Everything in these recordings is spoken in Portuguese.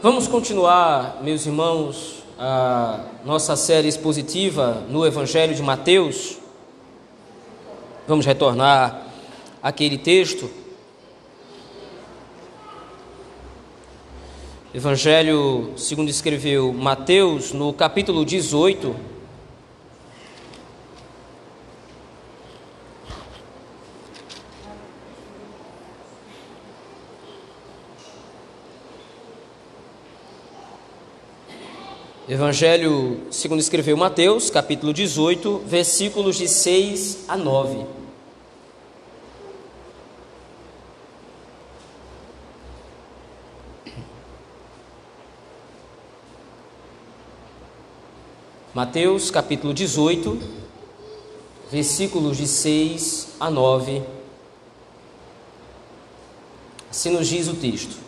Vamos continuar, meus irmãos, a nossa série expositiva no Evangelho de Mateus. Vamos retornar àquele texto. Evangelho, segundo escreveu Mateus, no capítulo 18. Evangelho, segundo escreveu Mateus, capítulo 18, versículos de 6 a 9. Mateus, capítulo 18, versículos de 6 a 9. Assim nos diz o texto.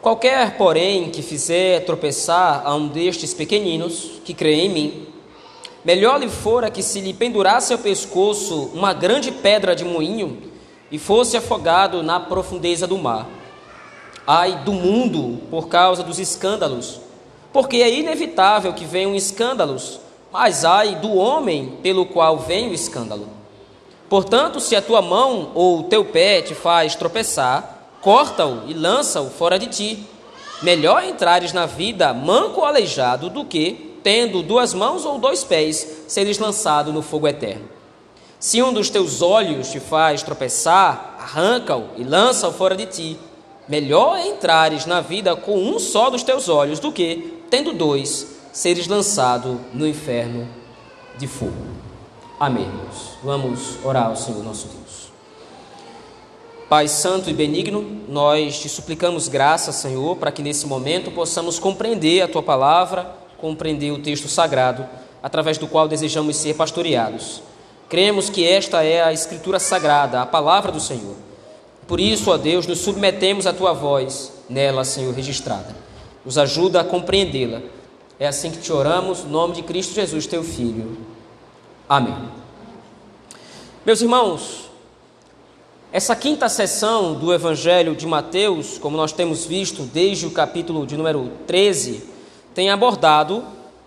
Qualquer, porém, que fizer tropeçar a um destes pequeninos que crê em mim, melhor lhe fora que se lhe pendurasse ao pescoço uma grande pedra de moinho e fosse afogado na profundeza do mar. Ai do mundo por causa dos escândalos, porque é inevitável que venham escândalos, mas ai do homem pelo qual vem o escândalo. Portanto, se a tua mão ou o teu pé te faz tropeçar, corta-o e lança-o fora de ti. Melhor entrares na vida manco ou aleijado do que, tendo duas mãos ou dois pés, seres lançado no fogo eterno. Se um dos teus olhos te faz tropeçar, arranca-o e lança-o fora de ti. Melhor entrares na vida com um só dos teus olhos do que, tendo dois, seres lançado no inferno de fogo. Amém. Vamos orar ao Senhor nosso Deus. Pai Santo e Benigno, nós te suplicamos graça, Senhor, para que nesse momento possamos compreender a tua palavra, compreender o texto sagrado, através do qual desejamos ser pastoreados. Cremos que esta é a Escritura sagrada, a palavra do Senhor. Por isso, ó Deus, nos submetemos à tua voz, nela, Senhor, registrada. Nos ajuda a compreendê-la. É assim que te oramos, no nome de Cristo Jesus, teu Filho. Amém. Meus irmãos, essa quinta sessão do Evangelho de Mateus, como nós temos visto desde o capítulo de número 13, tem abordado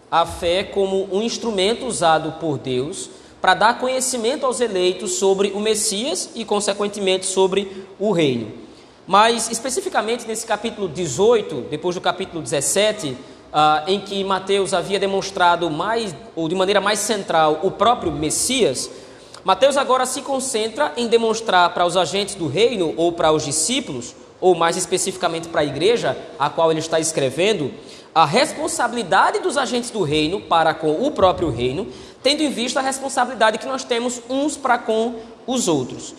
a fé como um instrumento usado por Deus para dar conhecimento aos eleitos sobre o Messias e, consequentemente, sobre o reino. Mas, especificamente nesse capítulo 18, depois do capítulo 17, ah, em que Mateus havia demonstrado mais, ou de maneira mais central, o próprio Messias, Mateus agora se concentra em demonstrar para os agentes do reino ou para os discípulos, ou mais especificamente para a igreja a qual ele está escrevendo, a responsabilidade dos agentes do reino para com o próprio reino, tendo em vista a responsabilidade que nós temos uns para com os outros.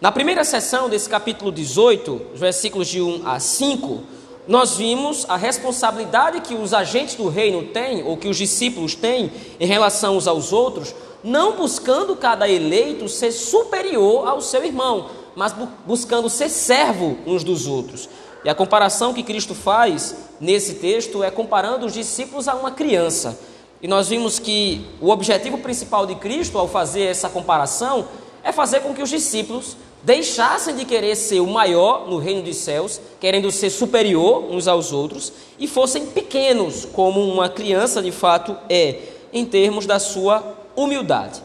Na primeira sessão desse capítulo 18, versículos de 1 a 5, nós vimos a responsabilidade que os agentes do reino têm, ou que os discípulos têm, em relação aos outros, não buscando cada eleito ser superior ao seu irmão, mas buscando ser servo uns dos outros. E a comparação que Cristo faz nesse texto é comparando os discípulos a uma criança. E nós vimos que o objetivo principal de Cristo ao fazer essa comparação é fazer com que os discípulos deixassem de querer ser o maior no reino dos céus, querendo ser superior uns aos outros, e fossem pequenos, como uma criança de fato é, em termos da sua humildade.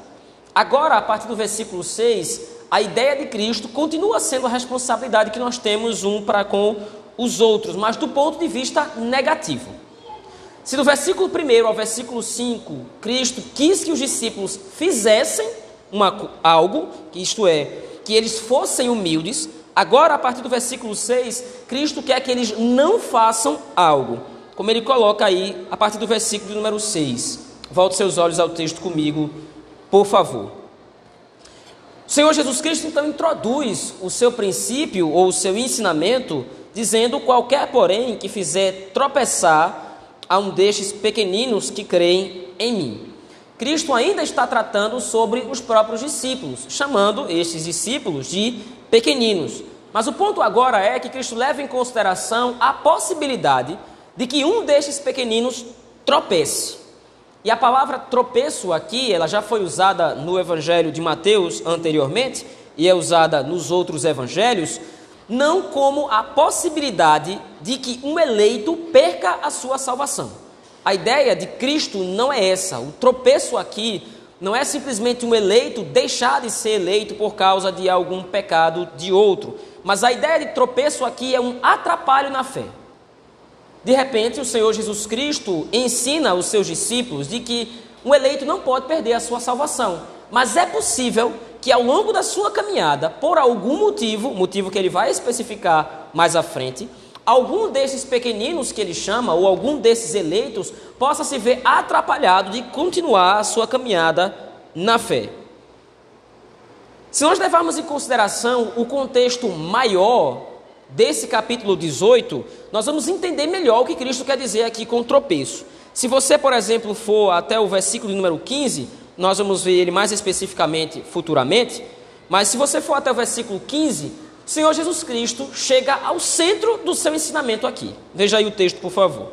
Agora, a partir do versículo 6, a ideia de Cristo continua sendo a responsabilidade que nós temos um para com os outros, mas do ponto de vista negativo. Se do versículo 1 ao versículo 5, Cristo quis que os discípulos fizessem uma, algo, isto é, que eles fossem humildes, agora a partir do versículo 6, Cristo quer que eles não façam algo, como ele coloca aí a partir do versículo número 6. Volte seus olhos ao texto comigo, por favor. O Senhor Jesus Cristo então introduz o seu princípio ou o seu ensinamento, dizendo: qualquer, porém, que fizer tropeçar a um destes pequeninos que creem em mim. Cristo ainda está tratando sobre os próprios discípulos, chamando estes discípulos de pequeninos. Mas o ponto agora é que Cristo leva em consideração a possibilidade de que um destes pequeninos tropece. E a palavra tropeço aqui, ela já foi usada no Evangelho de Mateus anteriormente e é usada nos outros evangelhos, não como a possibilidade de que um eleito perca a sua salvação. A ideia de Cristo não é essa. O tropeço aqui não é simplesmente um eleito deixar de ser eleito por causa de algum pecado de outro. Mas a ideia de tropeço aqui é um atrapalho na fé. De repente, o Senhor Jesus Cristo ensina os seus discípulos de que um eleito não pode perder a sua salvação. Mas é possível que ao longo da sua caminhada, por algum motivo, motivo que ele vai especificar mais à frente, algum desses pequeninos que ele chama, ou algum desses eleitos, possa se ver atrapalhado de continuar a sua caminhada na fé. Se nós levarmos em consideração o contexto maior desse capítulo 18, nós vamos entender melhor o que Cristo quer dizer aqui com tropeço. Se você, por exemplo, for até o versículo número 15, nós vamos ver ele mais especificamente futuramente, mas se você for até o versículo 15, o Senhor Jesus Cristo chega ao centro do seu ensinamento aqui. Veja aí o texto, por favor.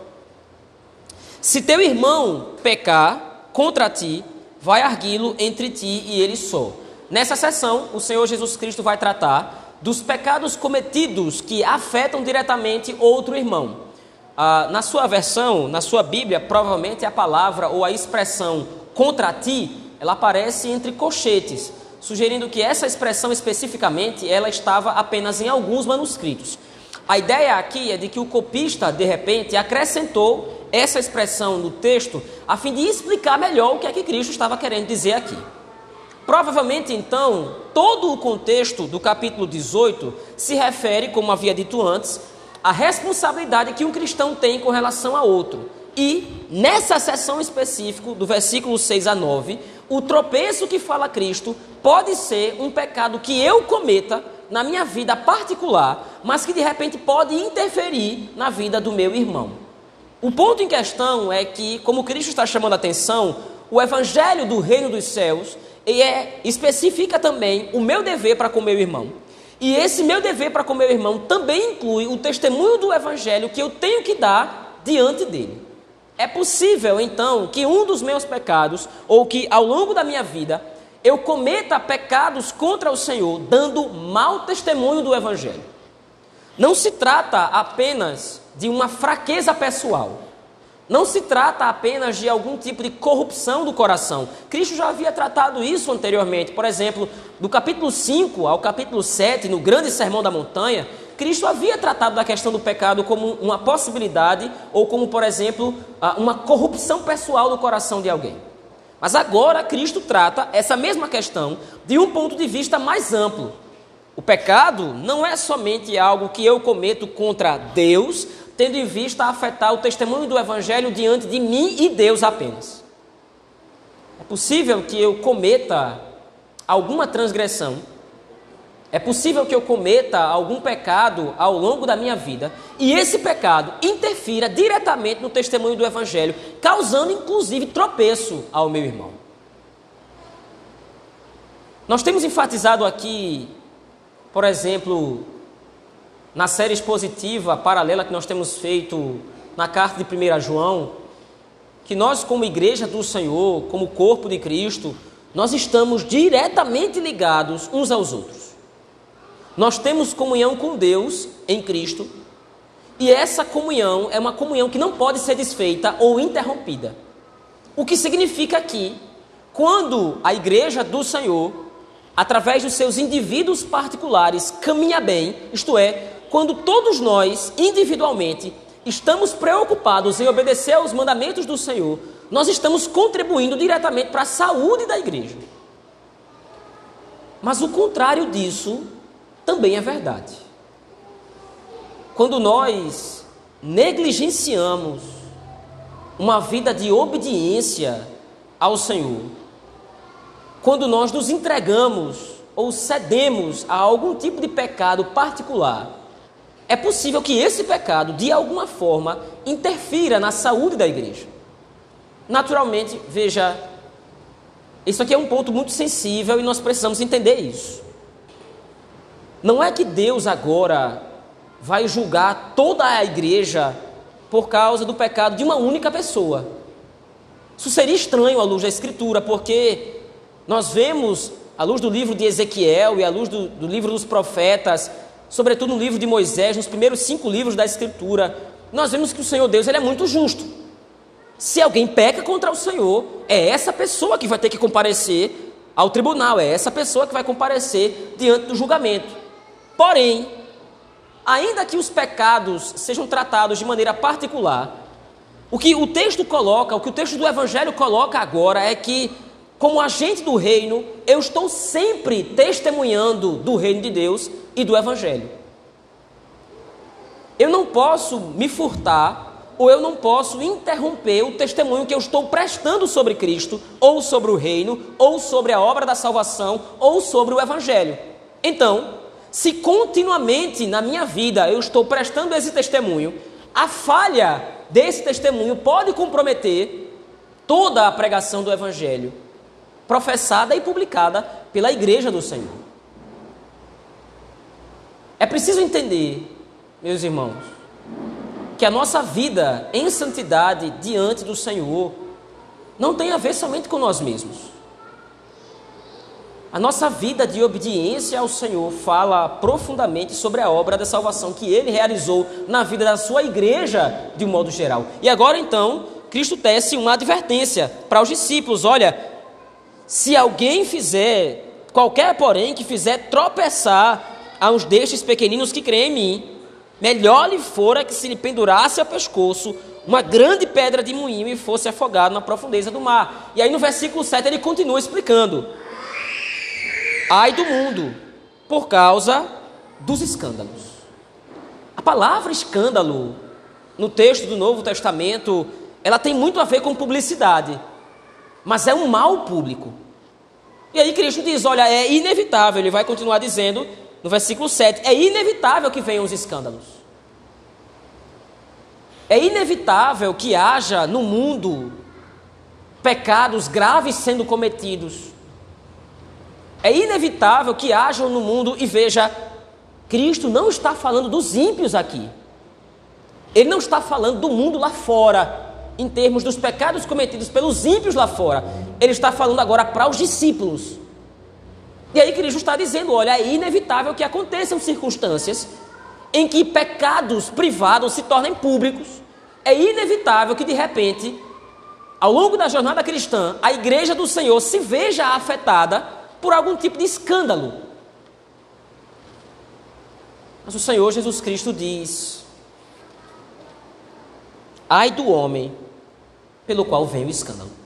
Se teu irmão pecar contra ti, vai arguí-lo entre ti e ele só. Nessa sessão, o Senhor Jesus Cristo vai tratar dos pecados cometidos que afetam diretamente outro irmão. Ah, na sua versão, na sua Bíblia, provavelmente a palavra ou a expressão contra ti, ela aparece entre colchetes, sugerindo que essa expressão especificamente ela estava apenas em alguns manuscritos. A ideia aqui é de que o copista, de repente, acrescentou essa expressão no texto a fim de explicar melhor o que é que Cristo estava querendo dizer aqui. Provavelmente, então, todo o contexto do capítulo 18 se refere, como havia dito antes, à responsabilidade que um cristão tem com relação a outro. E nessa seção específica, do versículo 6 a 9, o tropeço que fala Cristo pode ser um pecado que eu cometa na minha vida particular, mas que de repente pode interferir na vida do meu irmão. O ponto em questão é que, como Cristo está chamando a atenção, o evangelho do reino dos céus é, especifica também o meu dever para com meu irmão. E esse meu dever para com meu irmão também inclui o testemunho do evangelho que eu tenho que dar diante dele. É possível, então, que um dos meus pecados, ou que ao longo da minha vida, eu cometa pecados contra o Senhor, dando mau testemunho do Evangelho. Não se trata apenas de uma fraqueza pessoal. Não se trata apenas de algum tipo de corrupção do coração. Cristo já havia tratado isso anteriormente. Por exemplo, do capítulo 5 ao capítulo 7, no grande sermão da montanha, Cristo havia tratado da questão do pecado como uma possibilidade ou como, por exemplo, uma corrupção pessoal do coração de alguém. Mas agora Cristo trata essa mesma questão de um ponto de vista mais amplo. O pecado não é somente algo que eu cometo contra Deus, tendo em vista afetar o testemunho do Evangelho diante de mim e Deus apenas. É possível que eu cometa alguma transgressão é possível que eu cometa algum pecado ao longo da minha vida e esse pecado interfira diretamente no testemunho do Evangelho, causando inclusive tropeço ao meu irmão. Nós temos enfatizado aqui, por exemplo, na série expositiva paralela que nós temos feito na carta de 1 João, que nós, como igreja do Senhor, como corpo de Cristo, nós estamos diretamente ligados uns aos outros. Nós temos comunhão com Deus em Cristo, e essa comunhão é uma comunhão que não pode ser desfeita ou interrompida. O que significa que, quando a igreja do Senhor, através dos seus indivíduos particulares, caminha bem, isto é, quando todos nós, individualmente, estamos preocupados em obedecer aos mandamentos do Senhor, nós estamos contribuindo diretamente para a saúde da igreja. Mas o contrário disso também é verdade. Quando nós negligenciamos uma vida de obediência ao Senhor, quando nós nos entregamos ou cedemos a algum tipo de pecado particular, é possível que esse pecado, de alguma forma, interfira na saúde da igreja. Naturalmente, veja, isso aqui é um ponto muito sensível e nós precisamos entender isso. Não é que Deus agora vai julgar toda a igreja por causa do pecado de uma única pessoa. Isso seria estranho à luz da Escritura, porque nós vemos, à luz do livro de Ezequiel e à luz do, do livro dos profetas, sobretudo no livro de Moisés, nos primeiros cinco livros da Escritura, nós vemos que o Senhor Deus ele é muito justo. Se alguém peca contra o Senhor, é essa pessoa que vai ter que comparecer ao tribunal, é essa pessoa que vai comparecer diante do julgamento. Porém, ainda que os pecados sejam tratados de maneira particular, o que o texto coloca, o que o texto do Evangelho coloca agora é que, como agente do reino, eu estou sempre testemunhando do reino de Deus e do Evangelho. Eu não posso me furtar ou eu não posso interromper o testemunho que eu estou prestando sobre Cristo, ou sobre o reino, ou sobre a obra da salvação, ou sobre o Evangelho. Então, se continuamente na minha vida eu estou prestando esse testemunho, a falha desse testemunho pode comprometer toda a pregação do Evangelho, professada e publicada pela Igreja do Senhor. É preciso entender, meus irmãos, que a nossa vida em santidade diante do Senhor não tem a ver somente com nós mesmos. A nossa vida de obediência ao Senhor fala profundamente sobre a obra da salvação que ele realizou na vida da sua igreja de um modo geral. E agora então, Cristo tece uma advertência para os discípulos: olha, se alguém fizer, qualquer porém que fizer tropeçar a uns destes pequeninos que creem em mim, melhor lhe fora que se lhe pendurasse ao pescoço uma grande pedra de moinho e fosse afogado na profundeza do mar. E aí no versículo 7 ele continua explicando: Ai do mundo, por causa dos escândalos. A palavra escândalo, no texto do Novo Testamento, ela tem muito a ver com publicidade, mas é um mal público. E aí Cristo diz: olha, é inevitável, ele vai continuar dizendo no versículo 7, é inevitável que venham os escândalos. É inevitável que haja no mundo pecados graves sendo cometidos. É inevitável que hajam no mundo, e veja, Cristo não está falando dos ímpios aqui. Ele não está falando do mundo lá fora, em termos dos pecados cometidos pelos ímpios lá fora. Ele está falando agora para os discípulos. E aí Cristo está dizendo: olha, é inevitável que aconteçam circunstâncias em que pecados privados se tornem públicos. É inevitável que de repente, ao longo da jornada cristã, a igreja do Senhor se veja afetada por algum tipo de escândalo. Mas o Senhor Jesus Cristo diz: Ai do homem pelo qual vem o escândalo.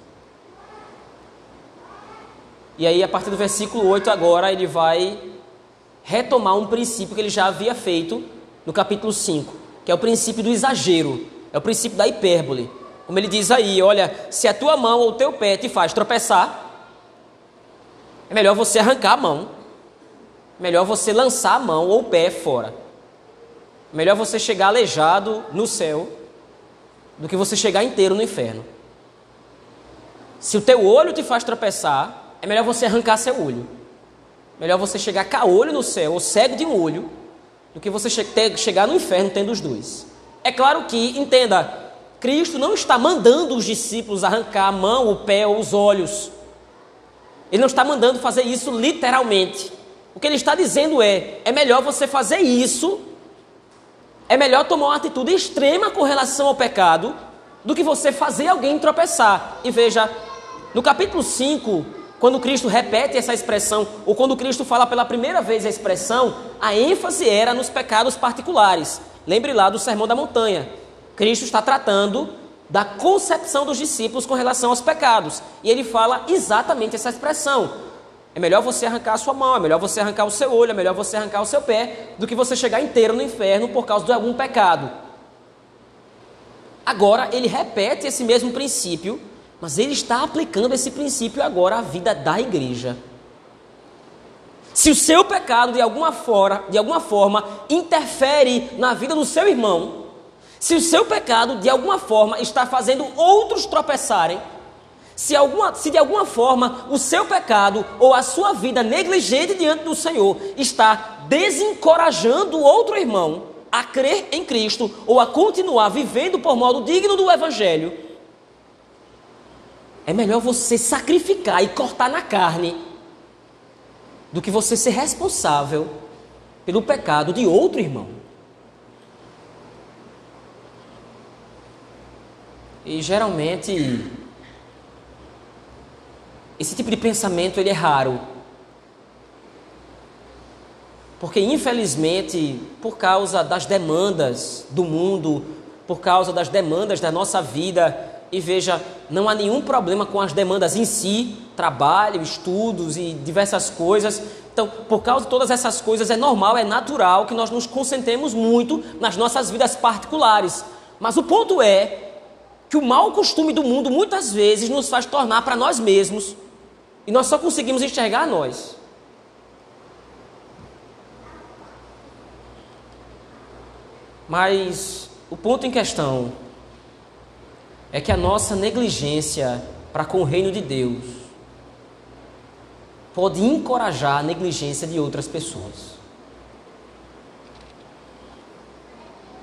E aí, a partir do versículo 8, agora, ele vai retomar um princípio que ele já havia feito no capítulo 5, que é o princípio do exagero, é o princípio da hipérbole. Como ele diz aí: olha, se a tua mão ou o teu pé te faz tropeçar, é melhor você arrancar a mão, melhor você lançar a mão ou o pé fora. Melhor você chegar aleijado no céu do que você chegar inteiro no inferno. Se o teu olho te faz tropeçar, é melhor você arrancar seu olho. Melhor você chegar caolho no céu, ou cego de um olho, do que você chegar no inferno tendo os dois. É claro que, entenda, Cristo não está mandando os discípulos arrancar a mão, o pé ou os olhos. Ele não está mandando fazer isso literalmente. O que ele está dizendo é: é melhor você fazer isso, é melhor tomar uma atitude extrema com relação ao pecado, do que você fazer alguém tropeçar. E veja, no capítulo 5, quando Cristo repete essa expressão, ou quando Cristo fala pela primeira vez a expressão, a ênfase era nos pecados particulares. Lembre lá do Sermão da Montanha. Cristo está tratando da concepção dos discípulos com relação aos pecados. E ele fala exatamente essa expressão. É melhor você arrancar a sua mão, é melhor você arrancar o seu olho, é melhor você arrancar o seu pé, do que você chegar inteiro no inferno por causa de algum pecado. Agora, ele repete esse mesmo princípio mas ele está aplicando esse princípio agora à vida da igreja. Se o seu pecado de alguma forma, de alguma forma interfere na vida do seu irmão, se o seu pecado de alguma forma está fazendo outros tropeçarem, se, alguma, se de alguma forma o seu pecado ou a sua vida negligente diante do Senhor está desencorajando outro irmão a crer em Cristo ou a continuar vivendo por modo digno do Evangelho, é melhor você sacrificar e cortar na carne do que você ser responsável pelo pecado de outro irmão. E geralmente esse tipo de pensamento ele é raro. Porque infelizmente, por causa das demandas do mundo, por causa das demandas da nossa vida, e veja, não há nenhum problema com as demandas em si, trabalho, estudos e diversas coisas. Então, por causa de todas essas coisas, é normal, é natural que nós nos concentremos muito nas nossas vidas particulares. Mas o ponto é que o mau costume do mundo muitas vezes nos faz tornar para nós mesmos e nós só conseguimos enxergar nós. Mas o ponto em questão é que a nossa negligência para com o reino de Deus pode encorajar a negligência de outras pessoas.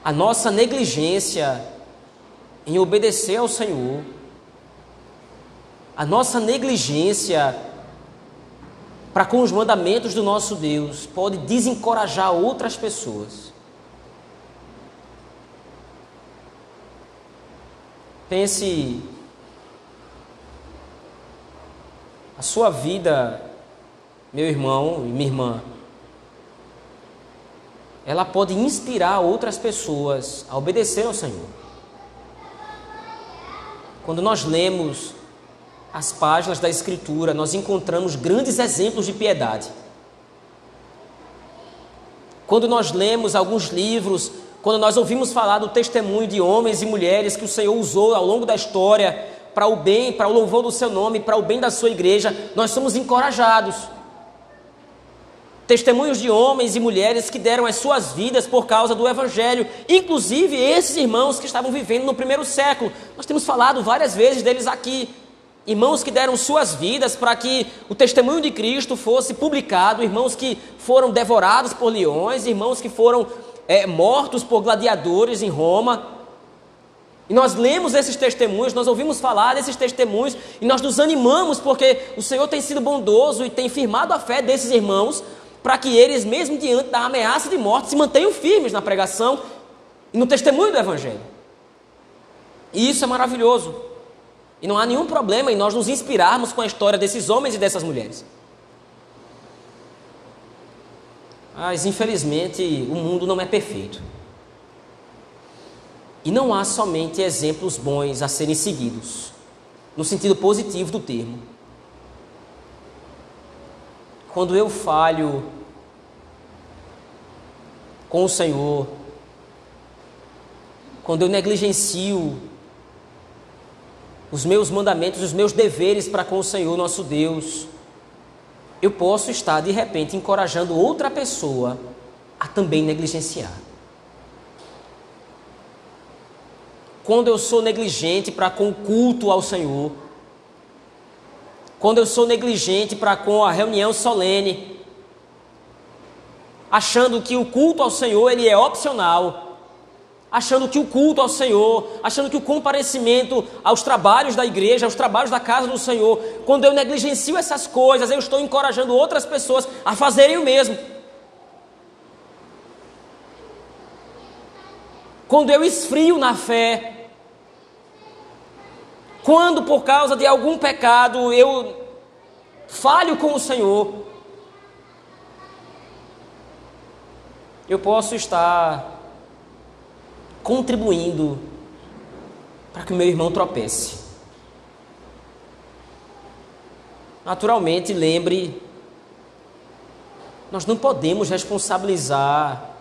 A nossa negligência em obedecer ao Senhor a nossa negligência para com os mandamentos do nosso Deus pode desencorajar outras pessoas. Pense a sua vida, meu irmão e minha irmã, ela pode inspirar outras pessoas a obedecer ao Senhor. Quando nós lemos as páginas da Escritura, nós encontramos grandes exemplos de piedade. Quando nós lemos alguns livros, quando nós ouvimos falar do testemunho de homens e mulheres que o Senhor usou ao longo da história para o bem, para o louvor do seu nome, para o bem da sua igreja, nós somos encorajados. Testemunhos de homens e mulheres que deram as suas vidas por causa do Evangelho, inclusive esses irmãos que estavam vivendo no primeiro século. Nós temos falado várias vezes deles aqui. Irmãos que deram suas vidas para que o testemunho de Cristo fosse publicado, irmãos que foram devorados por leões, irmãos que foram é, mortos por gladiadores em Roma. E nós lemos esses testemunhos, nós ouvimos falar desses testemunhos e nós nos animamos porque o Senhor tem sido bondoso e tem firmado a fé desses irmãos para que eles, mesmo diante da ameaça de morte, se mantenham firmes na pregação e no testemunho do Evangelho. E isso é maravilhoso. E não há nenhum problema em nós nos inspirarmos com a história desses homens e dessas mulheres. Mas, infelizmente, o mundo não é perfeito. E não há somente exemplos bons a serem seguidos, no sentido positivo do termo. Quando eu falho com o Senhor, quando eu negligencio os meus mandamentos, os meus deveres para com o Senhor nosso Deus, eu posso estar de repente encorajando outra pessoa a também negligenciar. Quando eu sou negligente para com o culto ao Senhor, quando eu sou negligente para com a reunião solene, achando que o culto ao Senhor ele é opcional, achando que o culto ao Senhor, achando que o comparecimento aos trabalhos da igreja, aos trabalhos da casa do Senhor, quando eu negligencio essas coisas, eu estou encorajando outras pessoas a fazerem o mesmo. Quando eu esfrio na fé, quando por causa de algum pecado eu falho com o Senhor, eu posso estar contribuindo para que o meu irmão tropece. Naturalmente, lembre, nós não podemos responsabilizar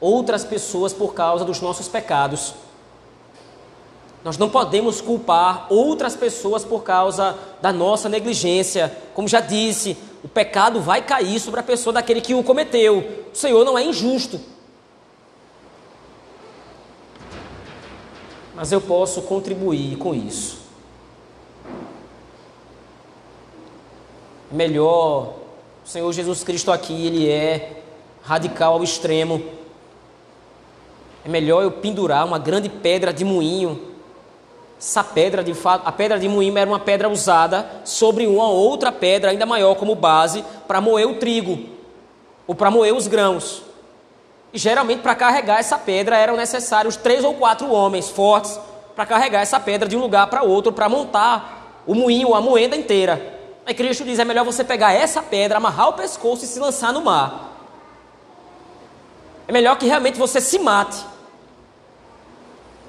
outras pessoas por causa dos nossos pecados. Nós não podemos culpar outras pessoas por causa da nossa negligência. Como já disse, o pecado vai cair sobre a pessoa daquele que o cometeu. O Senhor não é injusto. Mas eu posso contribuir com isso. Melhor, o Senhor Jesus Cristo aqui, ele é radical ao extremo. É melhor eu pendurar uma grande pedra de moinho. Essa pedra, de fato, a pedra de moinho era uma pedra usada sobre uma outra pedra ainda maior como base para moer o trigo. ou para moer os grãos. E geralmente para carregar essa pedra eram necessários três ou quatro homens fortes para carregar essa pedra de um lugar para outro, para montar o moinho, a moenda inteira. Aí Cristo diz: é melhor você pegar essa pedra, amarrar o pescoço e se lançar no mar. É melhor que realmente você se mate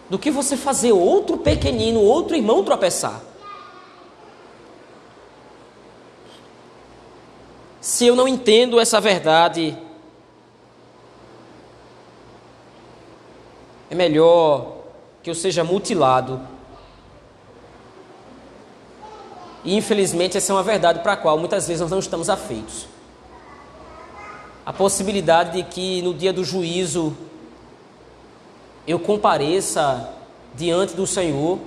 do que você fazer outro pequenino, outro irmão tropeçar. Se eu não entendo essa verdade, é melhor que eu seja mutilado. E infelizmente essa é uma verdade para a qual muitas vezes nós não estamos afeitos. A possibilidade de que no dia do juízo eu compareça diante do Senhor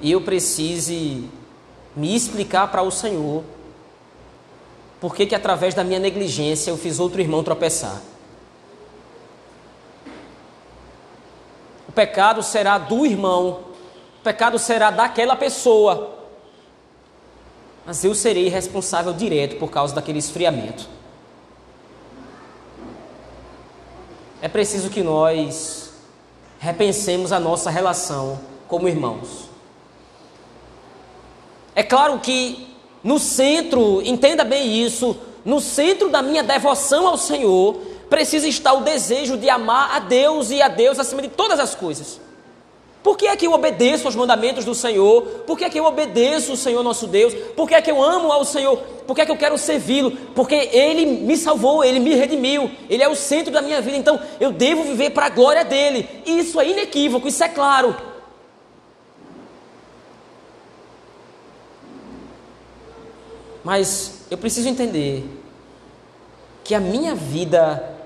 e eu precise me explicar para o Senhor por que, que através da minha negligência eu fiz outro irmão tropeçar. Pecado será do irmão, o pecado será daquela pessoa, mas eu serei responsável direto por causa daquele esfriamento. é preciso que nós repensemos a nossa relação como irmãos. É claro que no centro, entenda bem isso, no centro da minha devoção ao Senhor, precisa estar o desejo de amar a Deus e a Deus acima de todas as coisas. Por que é que eu obedeço aos mandamentos do Senhor? Por que é que eu obedeço o Senhor nosso Deus? Por que é que eu amo ao Senhor? Por que é que eu quero servi-lo? Porque Ele me salvou, Ele me redimiu, Ele é o centro da minha vida, então eu devo viver para a glória dEle. Isso é inequívoco, isso é claro. Mas eu preciso entender que a minha vida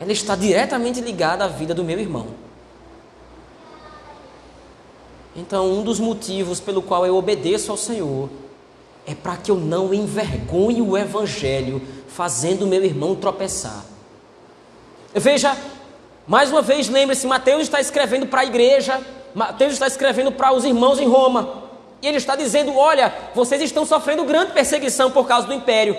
ela está diretamente ligada à vida do meu irmão. Então, um dos motivos pelo qual eu obedeço ao Senhor é para que eu não envergonhe o Evangelho, fazendo meu irmão tropeçar. Veja, mais uma vez, lembre-se: Mateus está escrevendo para a igreja, Mateus está escrevendo para os irmãos em Roma, e ele está dizendo: Olha, vocês estão sofrendo grande perseguição por causa do império.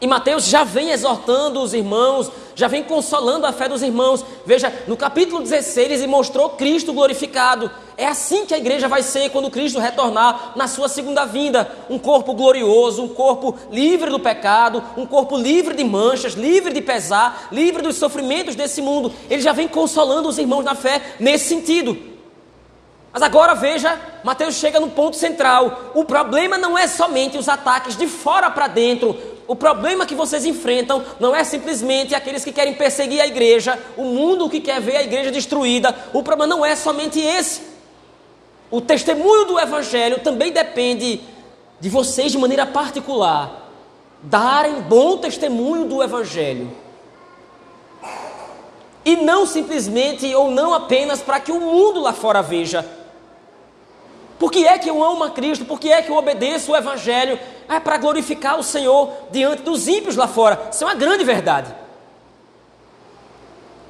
E Mateus já vem exortando os irmãos, já vem consolando a fé dos irmãos. Veja, no capítulo 16 ele mostrou Cristo glorificado. É assim que a igreja vai ser quando Cristo retornar na sua segunda vinda. Um corpo glorioso, um corpo livre do pecado, um corpo livre de manchas, livre de pesar, livre dos sofrimentos desse mundo. Ele já vem consolando os irmãos na fé nesse sentido. Mas agora veja, Mateus chega no ponto central. O problema não é somente os ataques de fora para dentro, o problema que vocês enfrentam não é simplesmente aqueles que querem perseguir a igreja, o mundo que quer ver a igreja destruída. O problema não é somente esse. O testemunho do evangelho também depende de vocês de maneira particular darem bom testemunho do evangelho. E não simplesmente ou não apenas para que o mundo lá fora veja. Por que é que eu amo a Cristo? Por que é que eu obedeço o Evangelho? É para glorificar o Senhor diante dos ímpios lá fora. Isso é uma grande verdade.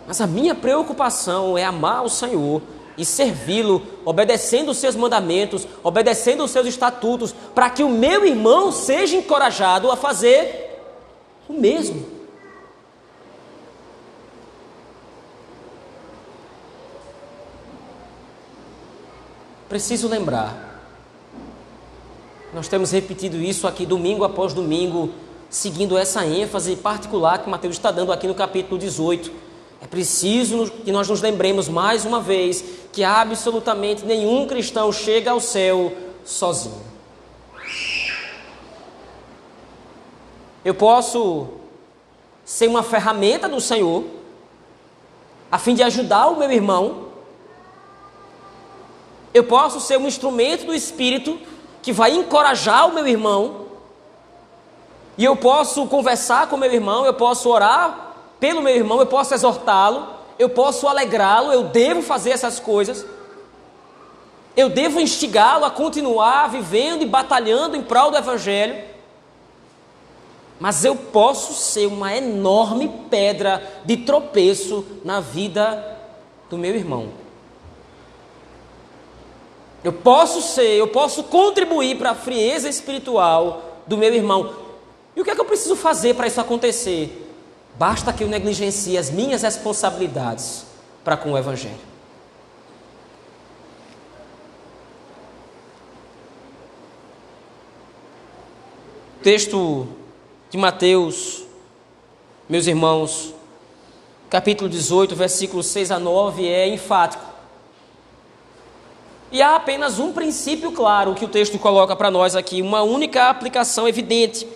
Mas a minha preocupação é amar o Senhor e servi-lo, obedecendo os seus mandamentos, obedecendo os seus estatutos, para que o meu irmão seja encorajado a fazer o mesmo. Preciso lembrar. Nós temos repetido isso aqui domingo após domingo, seguindo essa ênfase particular que Mateus está dando aqui no capítulo 18. É preciso que nós nos lembremos mais uma vez que absolutamente nenhum cristão chega ao céu sozinho. Eu posso ser uma ferramenta do Senhor, a fim de ajudar o meu irmão eu posso ser um instrumento do Espírito que vai encorajar o meu irmão, e eu posso conversar com meu irmão, eu posso orar pelo meu irmão, eu posso exortá-lo, eu posso alegrá-lo, eu devo fazer essas coisas. Eu devo instigá-lo a continuar vivendo e batalhando em prol do Evangelho. Mas eu posso ser uma enorme pedra de tropeço na vida do meu irmão. Eu posso ser, eu posso contribuir para a frieza espiritual do meu irmão. E o que é que eu preciso fazer para isso acontecer? Basta que eu negligencie as minhas responsabilidades para com o Evangelho. Texto de Mateus, meus irmãos, capítulo 18, versículos 6 a 9, é enfático. E há apenas um princípio claro que o texto coloca para nós aqui, uma única aplicação evidente.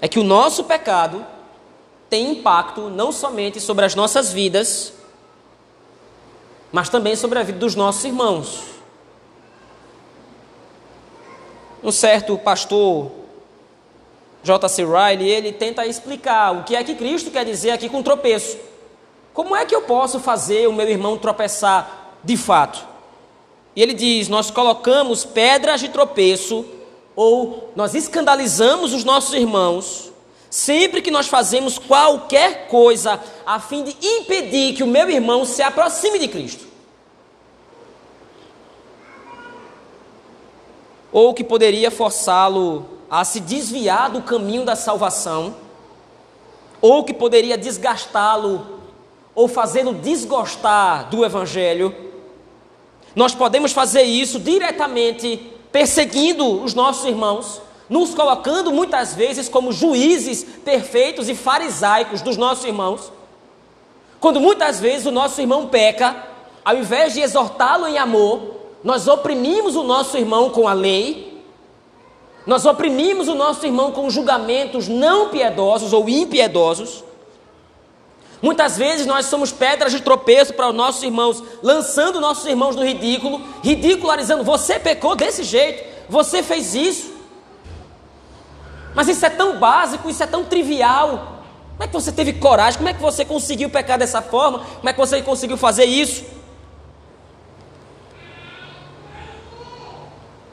É que o nosso pecado tem impacto não somente sobre as nossas vidas, mas também sobre a vida dos nossos irmãos. Um certo pastor, J.C. Riley, ele tenta explicar o que é que Cristo quer dizer aqui com tropeço. Como é que eu posso fazer o meu irmão tropeçar de fato? E ele diz: Nós colocamos pedras de tropeço, ou nós escandalizamos os nossos irmãos, sempre que nós fazemos qualquer coisa a fim de impedir que o meu irmão se aproxime de Cristo. Ou que poderia forçá-lo a se desviar do caminho da salvação, ou que poderia desgastá-lo ou fazê-lo desgostar do Evangelho nós podemos fazer isso diretamente perseguindo os nossos irmãos, nos colocando muitas vezes como juízes perfeitos e farisaicos dos nossos irmãos. Quando muitas vezes o nosso irmão peca, ao invés de exortá-lo em amor, nós oprimimos o nosso irmão com a lei, nós oprimimos o nosso irmão com julgamentos não piedosos ou impiedosos. Muitas vezes nós somos pedras de tropeço para os nossos irmãos, lançando nossos irmãos no ridículo, ridicularizando. Você pecou desse jeito, você fez isso. Mas isso é tão básico, isso é tão trivial. Como é que você teve coragem? Como é que você conseguiu pecar dessa forma? Como é que você conseguiu fazer isso?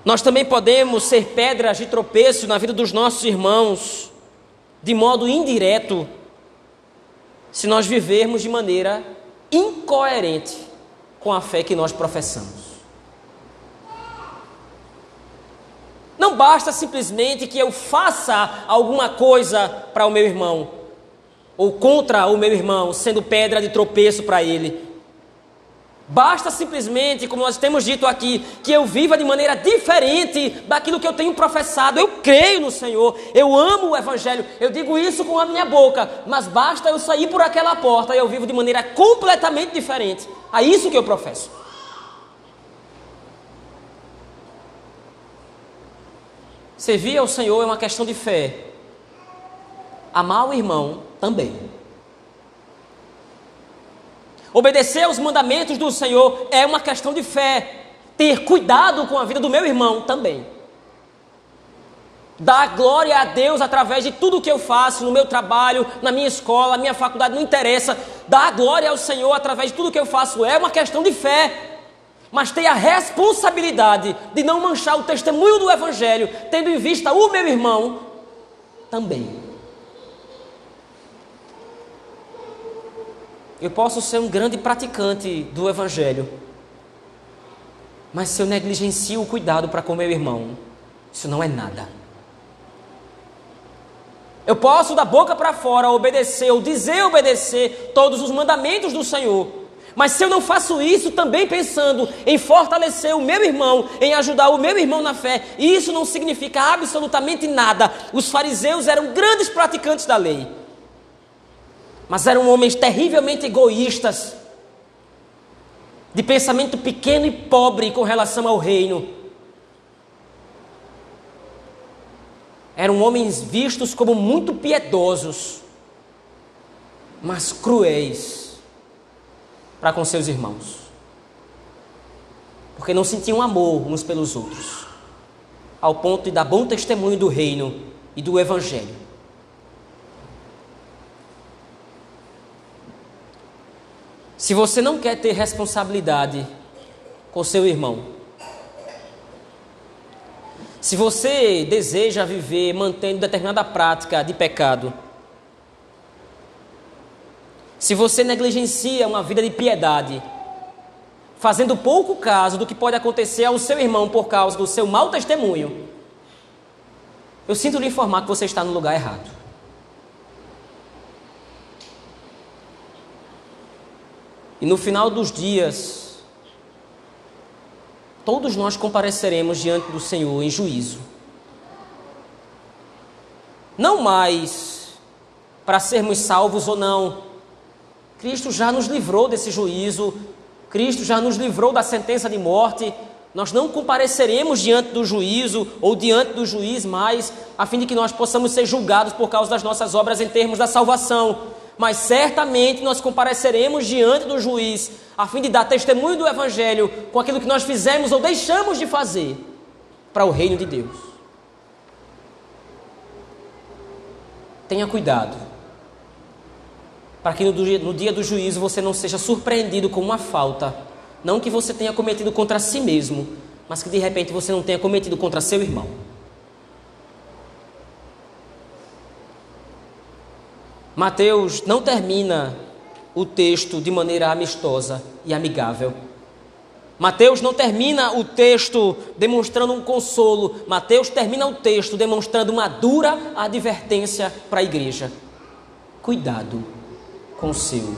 Nós também podemos ser pedras de tropeço na vida dos nossos irmãos, de modo indireto, se nós vivermos de maneira incoerente com a fé que nós professamos. Não basta simplesmente que eu faça alguma coisa para o meu irmão, ou contra o meu irmão, sendo pedra de tropeço para ele. Basta simplesmente, como nós temos dito aqui, que eu viva de maneira diferente daquilo que eu tenho professado. Eu creio no Senhor, eu amo o Evangelho, eu digo isso com a minha boca, mas basta eu sair por aquela porta e eu vivo de maneira completamente diferente. É isso que eu professo. Servir ao Senhor é uma questão de fé. Amar o irmão também. Obedecer aos mandamentos do Senhor é uma questão de fé. Ter cuidado com a vida do meu irmão também. Dar glória a Deus através de tudo que eu faço no meu trabalho, na minha escola, na minha faculdade, não interessa. Dar glória ao Senhor através de tudo que eu faço é uma questão de fé. Mas ter a responsabilidade de não manchar o testemunho do Evangelho, tendo em vista o meu irmão, também. Eu posso ser um grande praticante do Evangelho, mas se eu negligencio o cuidado para com meu irmão, isso não é nada. Eu posso da boca para fora obedecer ou dizer obedecer todos os mandamentos do Senhor, mas se eu não faço isso também pensando em fortalecer o meu irmão, em ajudar o meu irmão na fé, isso não significa absolutamente nada. Os fariseus eram grandes praticantes da lei, mas eram homens terrivelmente egoístas, de pensamento pequeno e pobre com relação ao reino. Eram homens vistos como muito piedosos, mas cruéis para com seus irmãos, porque não sentiam amor uns pelos outros, ao ponto de dar bom testemunho do reino e do evangelho. Se você não quer ter responsabilidade com seu irmão, se você deseja viver mantendo determinada prática de pecado, se você negligencia uma vida de piedade, fazendo pouco caso do que pode acontecer ao seu irmão por causa do seu mau testemunho, eu sinto lhe informar que você está no lugar errado. E no final dos dias, todos nós compareceremos diante do Senhor em juízo. Não mais para sermos salvos ou não. Cristo já nos livrou desse juízo, Cristo já nos livrou da sentença de morte. Nós não compareceremos diante do juízo ou diante do juiz mais, a fim de que nós possamos ser julgados por causa das nossas obras em termos da salvação mas certamente nós compareceremos diante do juiz, a fim de dar testemunho do Evangelho com aquilo que nós fizemos ou deixamos de fazer para o reino de Deus. Tenha cuidado, para que no dia, do juízo você não seja surpreendido com uma falta, não que você tenha cometido contra si mesmo, mas que de repente você não tenha cometido contra seu irmão. Mateus não termina o texto de maneira amistosa e amigável. Mateus não termina o texto demonstrando um consolo, Mateus termina o texto demonstrando uma dura advertência para a igreja. Cuidado com seu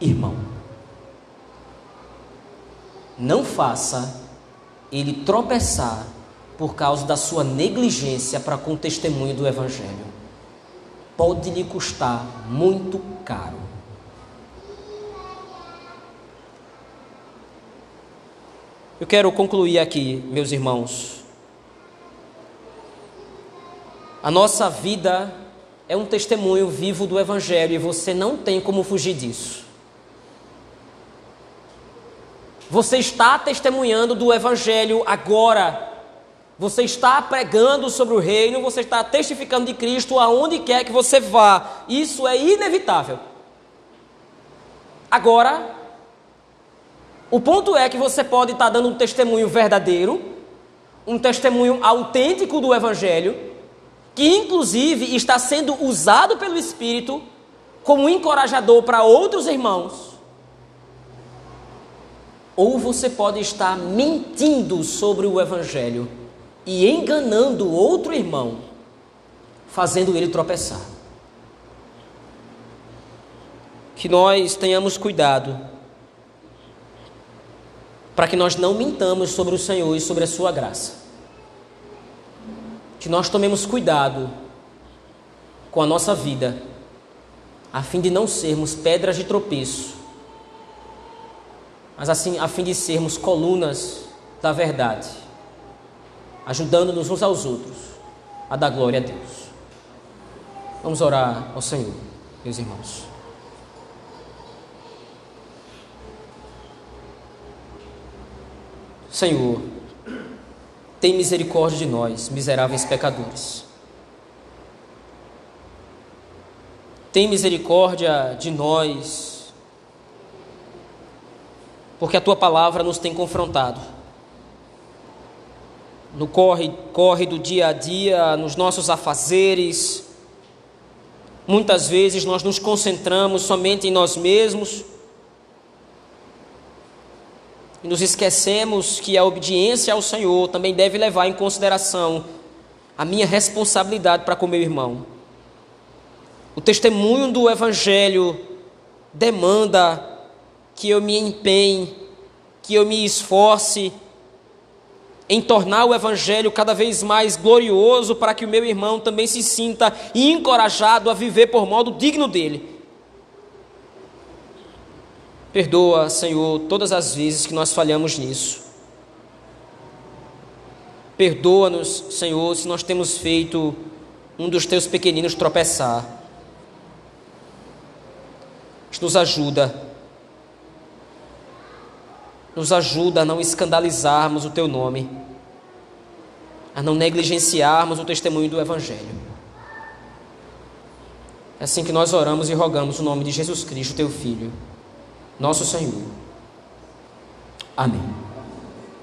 irmão. Não faça ele tropeçar por causa da sua negligência para com o testemunho do Evangelho pode lhe custar muito caro. Eu quero concluir aqui, meus irmãos. A nossa vida é um testemunho vivo do Evangelho e você não tem como fugir disso. Você está testemunhando do Evangelho agora você está pregando sobre o reino, você está testificando de Cristo aonde quer que você vá. Isso é inevitável. Agora, o ponto é que você pode estar dando um testemunho verdadeiro, um testemunho autêntico do Evangelho, que inclusive está sendo usado pelo Espírito como encorajador para outros irmãos. Ou você pode estar mentindo sobre o Evangelho e enganando outro irmão, fazendo ele tropeçar. Que nós tenhamos cuidado para que nós não mintamos sobre o Senhor e sobre a sua graça. Que nós tomemos cuidado com a nossa vida, a fim de não sermos pedras de tropeço, mas assim a fim de sermos colunas da verdade ajudando-nos uns aos outros a dar glória a Deus. Vamos orar ao Senhor, meus irmãos. Senhor, tem misericórdia de nós, miseráveis pecadores. Tem misericórdia de nós, porque a tua palavra nos tem confrontado no corre, corre do dia a dia, nos nossos afazeres. Muitas vezes nós nos concentramos somente em nós mesmos e nos esquecemos que a obediência ao Senhor também deve levar em consideração a minha responsabilidade para com meu irmão. O testemunho do Evangelho demanda que eu me empenhe, que eu me esforce em tornar o Evangelho cada vez mais glorioso para que o meu irmão também se sinta encorajado a viver por modo digno dele. Perdoa, Senhor, todas as vezes que nós falhamos nisso. Perdoa-nos, Senhor, se nós temos feito um dos teus pequeninos tropeçar. Nos ajuda nos ajuda a não escandalizarmos o teu nome, a não negligenciarmos o testemunho do Evangelho. É assim que nós oramos e rogamos o nome de Jesus Cristo, teu Filho, nosso Senhor. Amém.